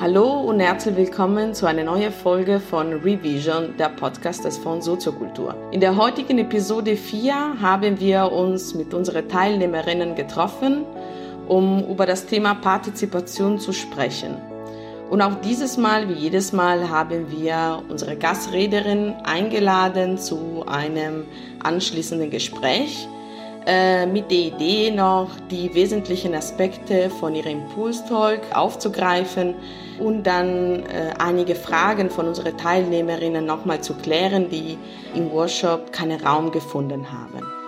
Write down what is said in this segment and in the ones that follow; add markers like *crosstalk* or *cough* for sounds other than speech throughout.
Hallo und herzlich willkommen zu einer neuen Folge von Revision, der Podcast des Fonds Soziokultur. In der heutigen Episode 4 haben wir uns mit unseren Teilnehmerinnen getroffen, um über das Thema Partizipation zu sprechen. Und auch dieses Mal, wie jedes Mal, haben wir unsere Gastrederin eingeladen zu einem anschließenden Gespräch äh, mit der Idee noch, die wesentlichen Aspekte von ihrem Impulstalk aufzugreifen und dann äh, einige Fragen von unseren Teilnehmerinnen nochmal zu klären, die im Workshop keinen Raum gefunden haben.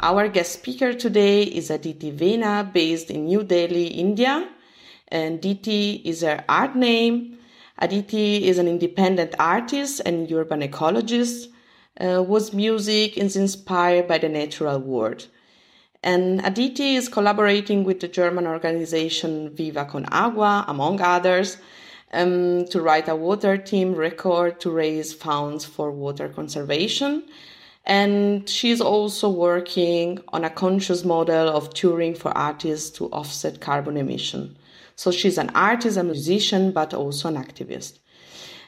Our guest speaker today is Aditi Veena, based in New Delhi, India. And Aditi is her art name. Aditi is an independent artist and urban ecologist uh, whose music is inspired by the natural world. And Aditi is collaborating with the German organization Viva Con Agua, among others, um, to write a water team record to raise funds for water conservation and she's also working on a conscious model of touring for artists to offset carbon emission. So she's an artist, a musician, but also an activist.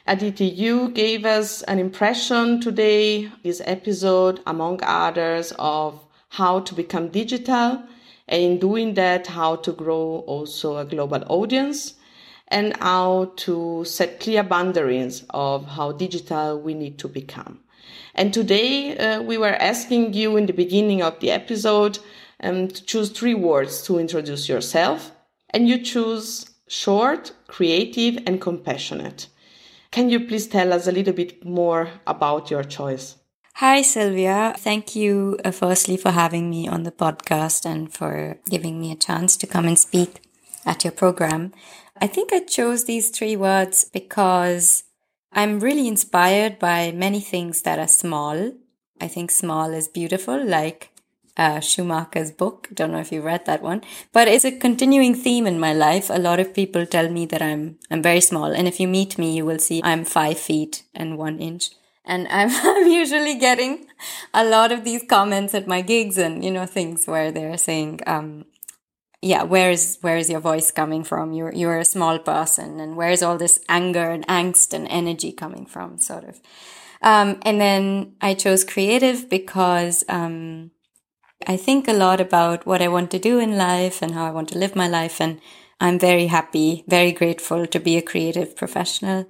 Aditi, you gave us an impression today, this episode, among others, of how to become digital, and in doing that, how to grow also a global audience, and how to set clear boundaries of how digital we need to become. And today uh, we were asking you in the beginning of the episode um, to choose three words to introduce yourself. And you choose short, creative, and compassionate. Can you please tell us a little bit more about your choice? Hi, Sylvia. Thank you, uh, firstly, for having me on the podcast and for giving me a chance to come and speak at your program. I think I chose these three words because I'm really inspired by many things that are small. I think small is beautiful, like uh, Schumacher's book. Don't know if you read that one, but it's a continuing theme in my life. A lot of people tell me that I'm I'm very small, and if you meet me, you will see I'm five feet and one inch. And I'm, *laughs* I'm usually getting a lot of these comments at my gigs and you know things where they're saying, um, yeah, where is where is your voice coming from? You're you're a small person, and where is all this anger and angst and energy coming from? Sort of. Um, and then I chose creative because um, I think a lot about what I want to do in life and how I want to live my life, and I'm very happy, very grateful to be a creative professional,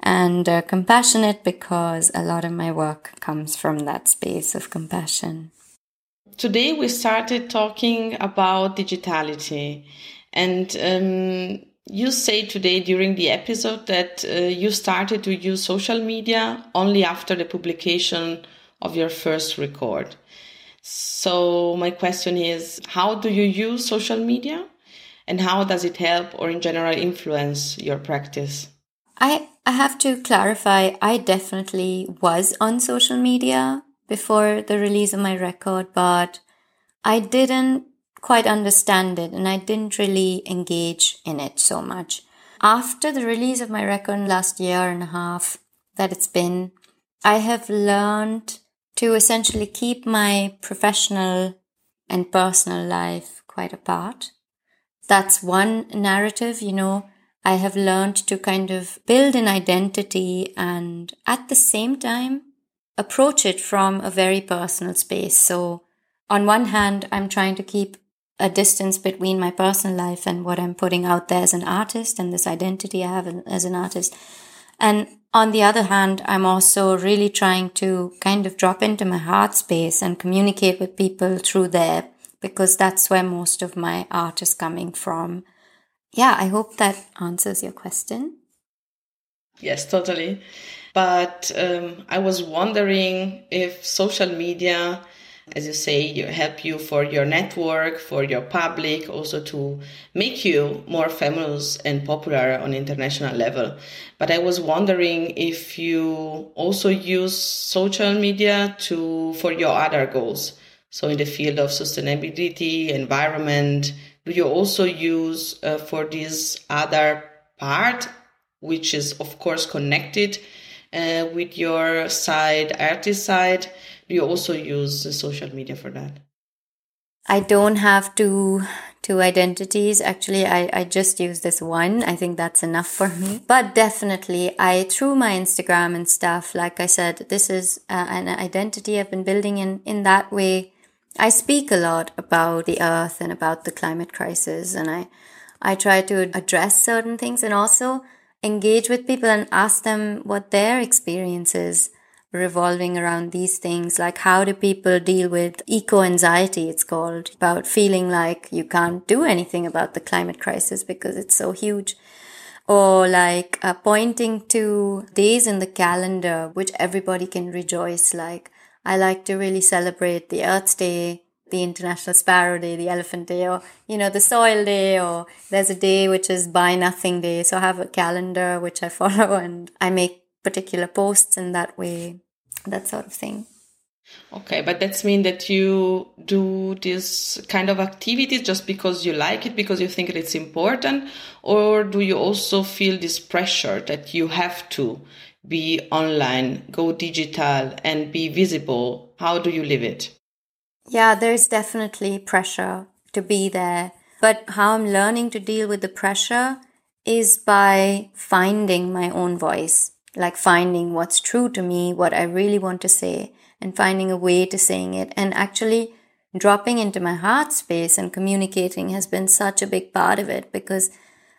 and uh, compassionate because a lot of my work comes from that space of compassion today we started talking about digitality. And um, you say today during the episode that uh, you started to use social media only after the publication of your first record. So my question is how do you use social media? And how does it help or in general influence your practice? I i have to clarify i definitely was on social media before the release of my record, but I didn't quite understand it and I didn't really engage in it so much. After the release of my record last year and a half that it's been, I have learned to essentially keep my professional and personal life quite apart. That's one narrative, you know. I have learned to kind of build an identity and at the same time approach it from a very personal space. So on one hand, I'm trying to keep a distance between my personal life and what I'm putting out there as an artist and this identity I have as an artist. And on the other hand, I'm also really trying to kind of drop into my heart space and communicate with people through there because that's where most of my art is coming from. Yeah, I hope that answers your question. Yes, totally. But um, I was wondering if social media, as you say, you help you for your network, for your public, also to make you more famous and popular on international level. But I was wondering if you also use social media to for your other goals. So in the field of sustainability, environment, do you also use uh, for this other part, which is of course connected uh, with your side, artist side? Do you also use social media for that? I don't have two two identities. Actually, I, I just use this one. I think that's enough for me. But definitely, I through my Instagram and stuff, like I said, this is uh, an identity I've been building in in that way. I speak a lot about the earth and about the climate crisis, and I I try to address certain things and also engage with people and ask them what their experience is revolving around these things. Like how do people deal with eco anxiety it's called about feeling like you can't do anything about the climate crisis because it's so huge? Or like uh, pointing to days in the calendar which everybody can rejoice like i like to really celebrate the earth day the international sparrow day the elephant day or you know the soil day or there's a day which is buy nothing day so i have a calendar which i *laughs* follow and i make particular posts in that way that sort of thing. Okay, but that's mean that you do this kind of activities just because you like it, because you think it's important, or do you also feel this pressure that you have to be online, go digital, and be visible? How do you live it? Yeah, there's definitely pressure to be there. But how I'm learning to deal with the pressure is by finding my own voice like finding what's true to me, what I really want to say, and finding a way to saying it. And actually, dropping into my heart space and communicating has been such a big part of it because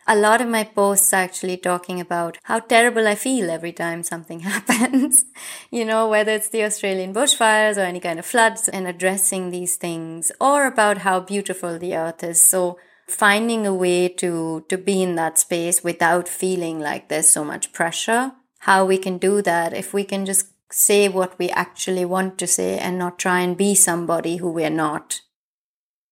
a lot of my posts are actually talking about how terrible I feel every time something *laughs* happens. you know, whether it's the Australian bushfires or any kind of floods and addressing these things or about how beautiful the earth is. So finding a way to, to be in that space without feeling like there's so much pressure how we can do that if we can just say what we actually want to say and not try and be somebody who we're not.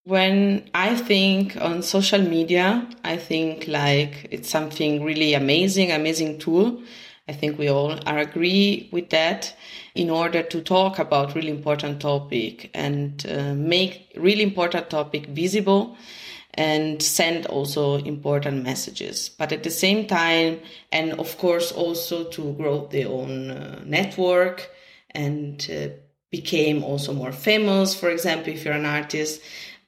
When I think on social media, I think like it's something really amazing, amazing tool. I think we all are agree with that in order to talk about really important topic and uh, make really important topic visible and send also important messages. But at the same time, and of course also to grow their own uh, network and uh, became also more famous, for example, if you're an artist.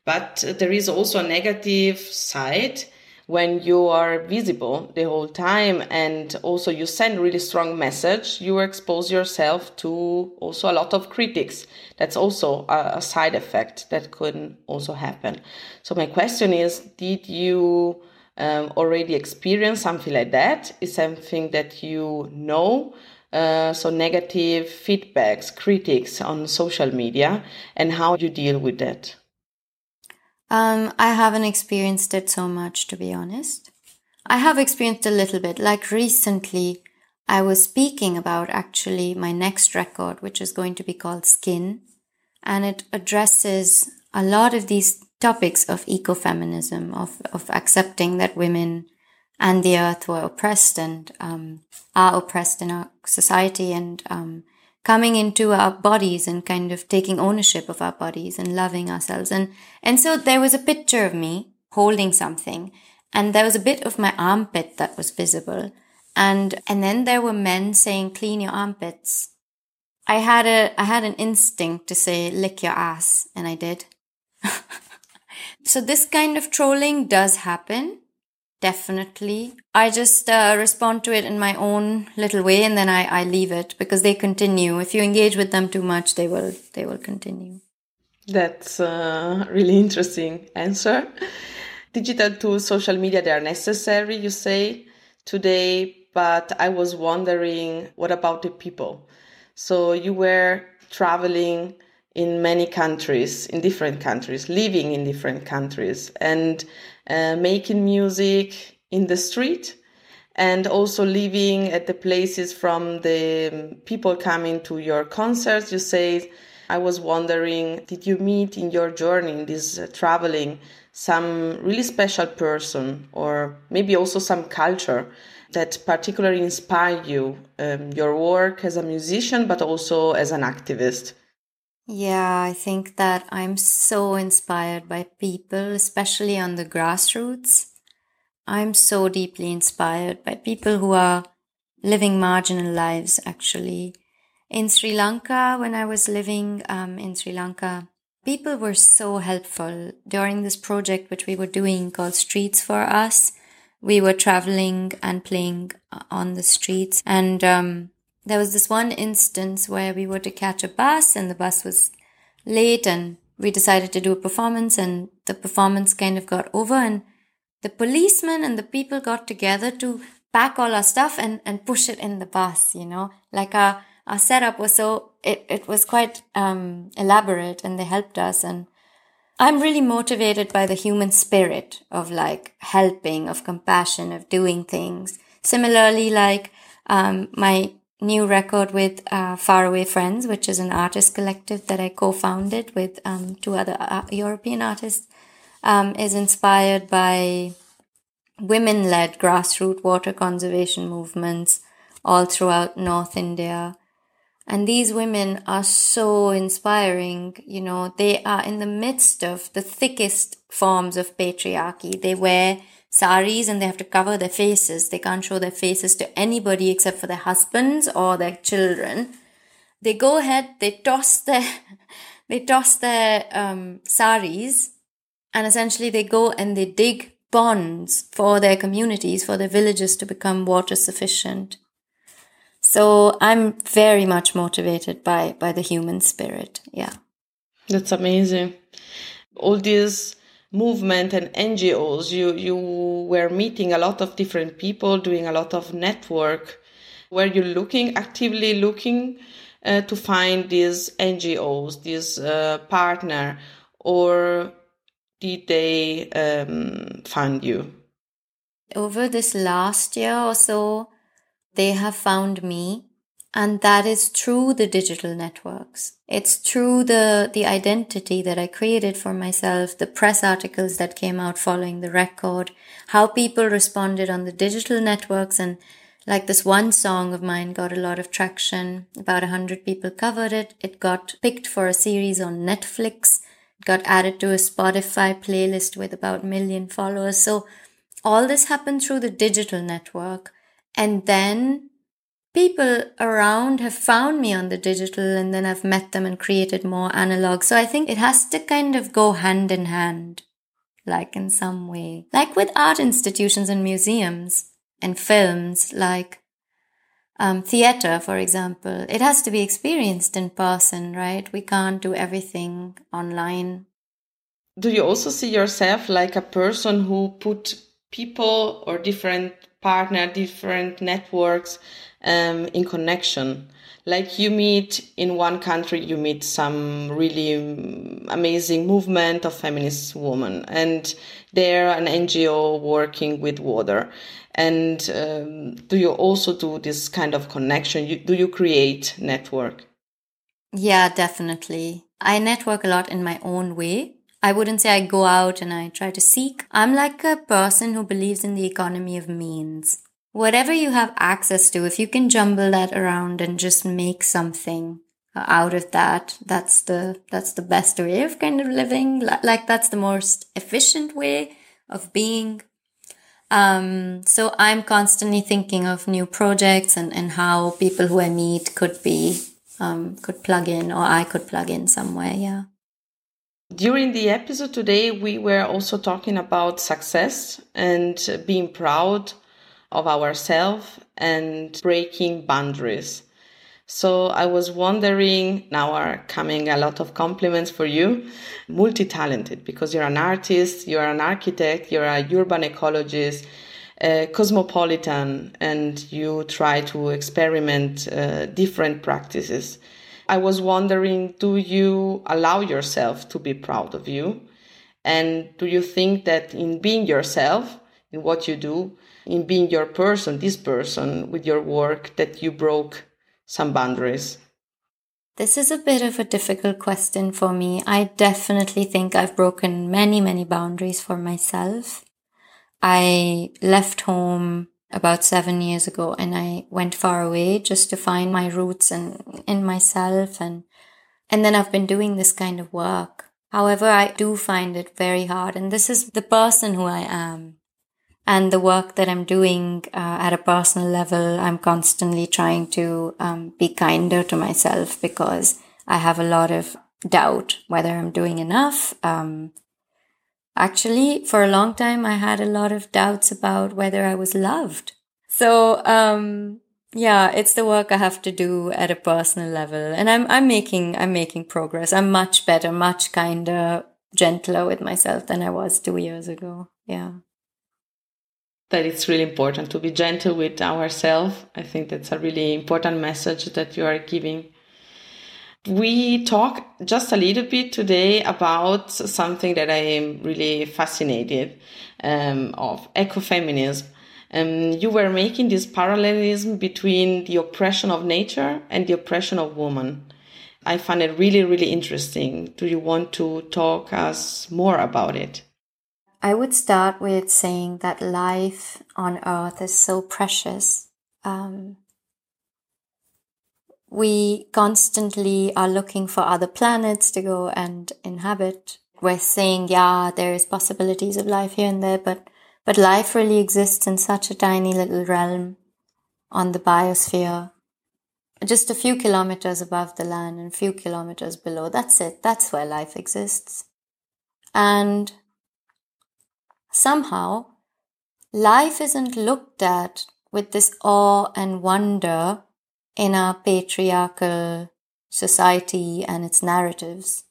But there is also a negative side when you are visible the whole time and also you send really strong message you expose yourself to also a lot of critics. That's also a, side effect that could also happen. So my question is did you um, already experience something like that? Is something that you know? Uh, so negative feedbacks critics on social media and how you deal with that um, I haven't experienced it so much, to be honest. I have experienced a little bit. Like recently, I was speaking about actually my next record, which is going to be called Skin, and it addresses a lot of these topics of ecofeminism, of, of accepting that women and the earth were oppressed and um, are oppressed in our society and um, coming into our bodies and kind of taking ownership of our bodies and loving ourselves. And, and so there was a picture of me holding something and there was a bit of my armpit that was visible. And, and then there were men saying, clean your armpits. I had a, I had an instinct to say, lick your ass. And I did. *laughs* so this kind of trolling does happen. Definitely. I just uh, respond to it in my own little way and then I, I leave it because they continue. If you engage with them too much, they will they will continue. That's a really interesting answer. Digital tools, social media, they are necessary, you say today, but I was wondering what about the people? So you were traveling in many countries, in different countries, living in different countries, and uh, making music in the street and also living at the places from the people coming to your concerts. You say, I was wondering, did you meet in your journey, in this uh, traveling, some really special person or maybe also some culture that particularly inspired you, um, your work as a musician, but also as an activist? Yeah, I think that I'm so inspired by people, especially on the grassroots. I'm so deeply inspired by people who are living marginal lives, actually. In Sri Lanka, when I was living um, in Sri Lanka, people were so helpful during this project, which we were doing called Streets for Us. We were traveling and playing uh, on the streets. And um, there was this one instance where we were to catch a bus, and the bus was late, and we decided to do a performance, and the performance kind of got over. And the policemen and the people got together to pack all our stuff and, and push it in the bus, you know, like our, our setup was so, it, it was quite, um, elaborate and they helped us. And I'm really motivated by the human spirit of like helping, of compassion, of doing things. Similarly, like, um, my new record with uh, Faraway Friends, which is an artist collective that I co-founded with um, two other uh, European artists, um, is inspired by women led grassroots water conservation movements all throughout North India. And these women are so inspiring. You know, they are in the midst of the thickest forms of patriarchy. They wear saris and they have to cover their faces. They can't show their faces to anybody except for their husbands or their children. They go ahead, they toss their, *laughs* they toss their um, saris and essentially they go and they dig ponds for their communities, for their villages to become water sufficient. So I'm very much motivated by by the human spirit. Yeah. That's amazing. All these movement and NGOs, you you were meeting a lot of different people, doing a lot of network. Were you looking actively looking uh, to find these NGOs, this uh, partner, or did they um, find you? Over this last year or so, they have found me. And that is through the digital networks. It's through the, the identity that I created for myself, the press articles that came out following the record, how people responded on the digital networks. And like this one song of mine got a lot of traction. About a hundred people covered it. It got picked for a series on Netflix It got added to a Spotify playlist with about a million followers. So all this happened through the digital network. And then people around have found me on the digital and then I've met them and created more analog. So I think it has to kind of go hand in hand, like in some way, like with art institutions and museums and films, like um, theater, for example, it has to be experienced in person, right? We can't do everything online. Do you also see yourself like a person who put people or different partner, different networks um, in connection? Like you meet in one country, you meet some really amazing movement of feminist women, and they're an NGO working with water and um, do you also do this kind of connection? You, do you create network? Yeah, definitely. I network a lot in my own way. I wouldn't say I go out and I try to seek. I'm like a person who believes in the economy of means. Whatever you have access to, if you can jumble that around and just make something out of that, that's the, that's the best way of kind of living. Like that's the most efficient way of being. Um, so I'm constantly thinking of new projects and, and how people who I meet could be, um, could plug in or I could plug in somewhere. Yeah. During the episode today, we were also talking about success and being proud of ourselves and breaking boundaries. So I was wondering, now are coming a lot of compliments for you, multi-talented because you're an artist, you're an architect, you're a urban ecologist, cosmopolitan, and you try to experiment uh, different practices. I was wondering, do you allow yourself to be proud of you? And do you think that in being yourself, in what you do, in being your person, this person with your work, that you broke some boundaries? This is a bit of a difficult question for me. I definitely think I've broken many, many boundaries for myself. I left home about seven years ago and I went far away just to find my roots and in myself and And then I've been doing this kind of work. However, I do find it very hard. And this is the person who I am. And the work that I'm doing uh, at a personal level, I'm constantly trying to um, be kinder to myself because I have a lot of doubt whether I'm doing enough. Um, actually, for a long time, I had a lot of doubts about whether I was loved. So, um, yeah, it's the work I have to do at a personal level. And I'm, I'm making, I'm making progress. I'm much better, much kinder, gentler with myself than I was two years ago. Yeah. That it's really important to be gentle with ourselves. I think that's a really important message that you are giving. We talk just a little bit today about something that I am really fascinated um, of ecofeminism um, you were making this parallelism between the oppression of nature and the oppression of woman. I find it really, really interesting. Do you want to talk us more about it? I would start with saying that life on earth is so precious. Um, we constantly are looking for other planets to go and inhabit. We're saying, yeah, there is possibilities of life here and there, but but life really exists in such a tiny little realm on the biosphere, just a few kilometers above the land and a few kilometers below. That's it. That's where life exists. And somehow, life isn't looked at with this awe and wonder in our patriarchal society and its narratives.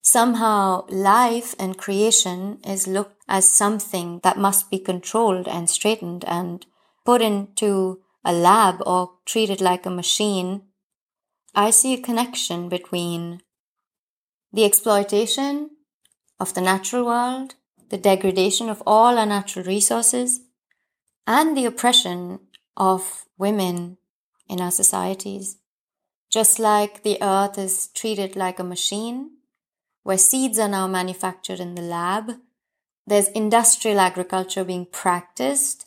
Somehow, life and creation is looked as something that must be controlled and straightened and put into a lab or treated like a machine. I see a connection between the exploitation of the natural world, the degradation of all our natural resources, and the oppression of women in our societies. Just like the earth is treated like a machine, where seeds are now manufactured in the lab. There's industrial agriculture being practiced,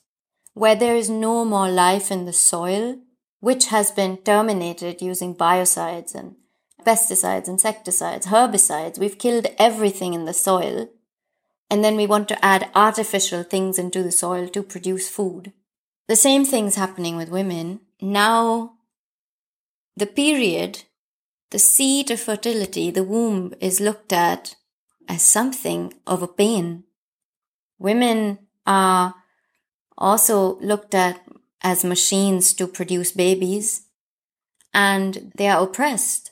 where there is no more life in the soil, which has been terminated using biocides and pesticides, insecticides, herbicides. We've killed everything in the soil. And then we want to add artificial things into the soil to produce food. The same thing's happening with women. Now, the period the seat of fertility, the womb, is looked at as something of a pain. Women are also looked at as machines to produce babies, and they are oppressed.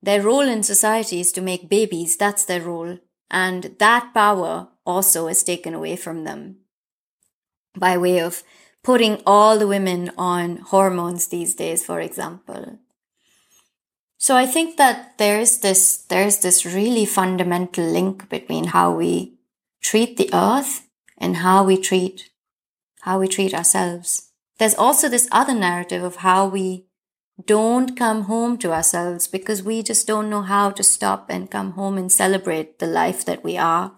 Their role in society is to make babies, that's their role, and that power also is taken away from them by way of putting all the women on hormones these days, for example. So I think that there's this, there's this really fundamental link between how we treat the earth and how we treat, how we treat ourselves. There's also this other narrative of how we don't come home to ourselves because we just don't know how to stop and come home and celebrate the life that we are.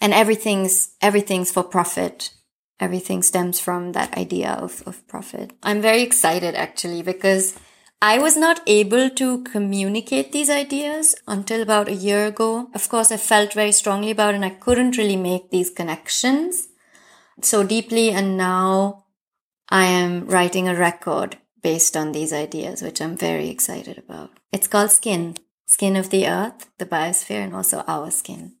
And everything's, everything's for profit. Everything stems from that idea of, of profit. I'm very excited actually because I was not able to communicate these ideas until about a year ago. Of course, I felt very strongly about and I couldn't really make these connections so deeply. And now I am writing a record based on these ideas, which I'm very excited about. It's called Skin, Skin of the Earth, the Biosphere, and also our skin.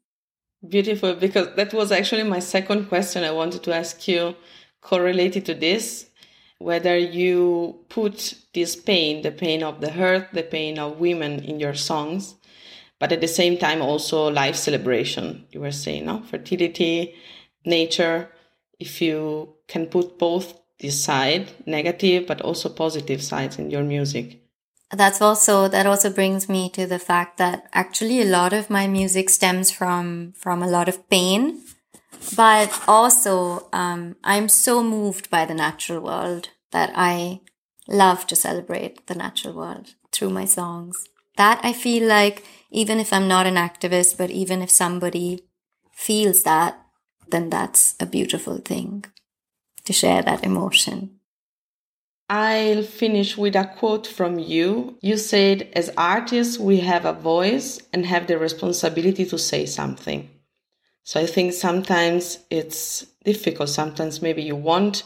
Beautiful, because that was actually my second question I wanted to ask you correlated to this whether you put this pain, the pain of the hurt, the pain of women in your songs, but at the same time also life celebration. You were saying, no? Fertility, nature, if you can put both this side, negative but also positive sides in your music. That's also that also brings me to the fact that actually a lot of my music stems from from a lot of pain but also, um, I'm so moved by the natural world that I love to celebrate the natural world through my songs. That I feel like, even if I'm not an activist, but even if somebody feels that, then that's a beautiful thing to share that emotion. I'll finish with a quote from you. You said, as artists, we have a voice and have the responsibility to say something. So I think sometimes it's difficult. Sometimes maybe you want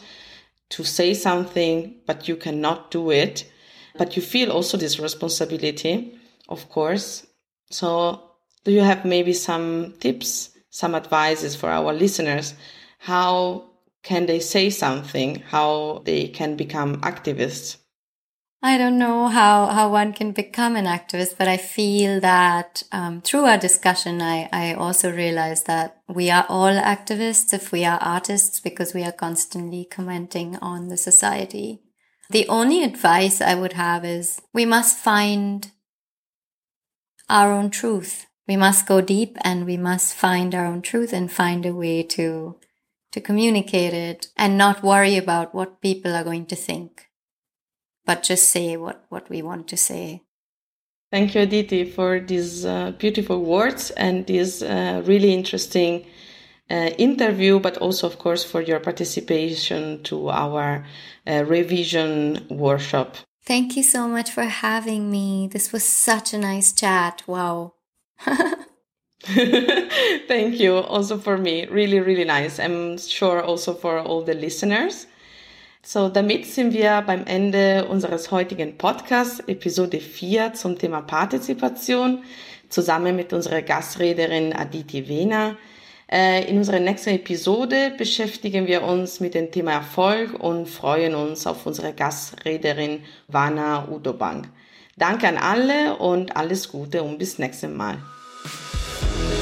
to say something, but you cannot do it. But you feel also this responsibility, of course. So do you have maybe some tips, some advices for our listeners? How can they say something? How they can become activists? I don't know how, how one can become an activist, but I feel that um, through our discussion, I, I also realize that we are all activists if we are artists because we are constantly commenting on the society. The only advice I would have is we must find our own truth. We must go deep and we must find our own truth and find a way to to communicate it and not worry about what people are going to think, but just say what, what we want to say. Thank you, Aditi, for these uh, beautiful words and this uh, really interesting uh, interview, but also, of course, for your participation to our uh, Re:Vision workshop. Thank you so much for having me. This was such a nice chat. Wow. *laughs* *laughs* Thank you also for me. Really, really nice. I'm sure also for all the listeners. So, damit sind wir beim Ende unseres heutigen Podcasts, Episode 4 zum Thema Partizipation, zusammen mit unserer Gastrederin Aditi Wena. Äh, in unserer nächsten Episode beschäftigen wir uns mit dem Thema Erfolg und freuen uns auf unsere Gastrederin Vana Udobank. Danke an alle und alles Gute und bis nächstes Mal. Thank you.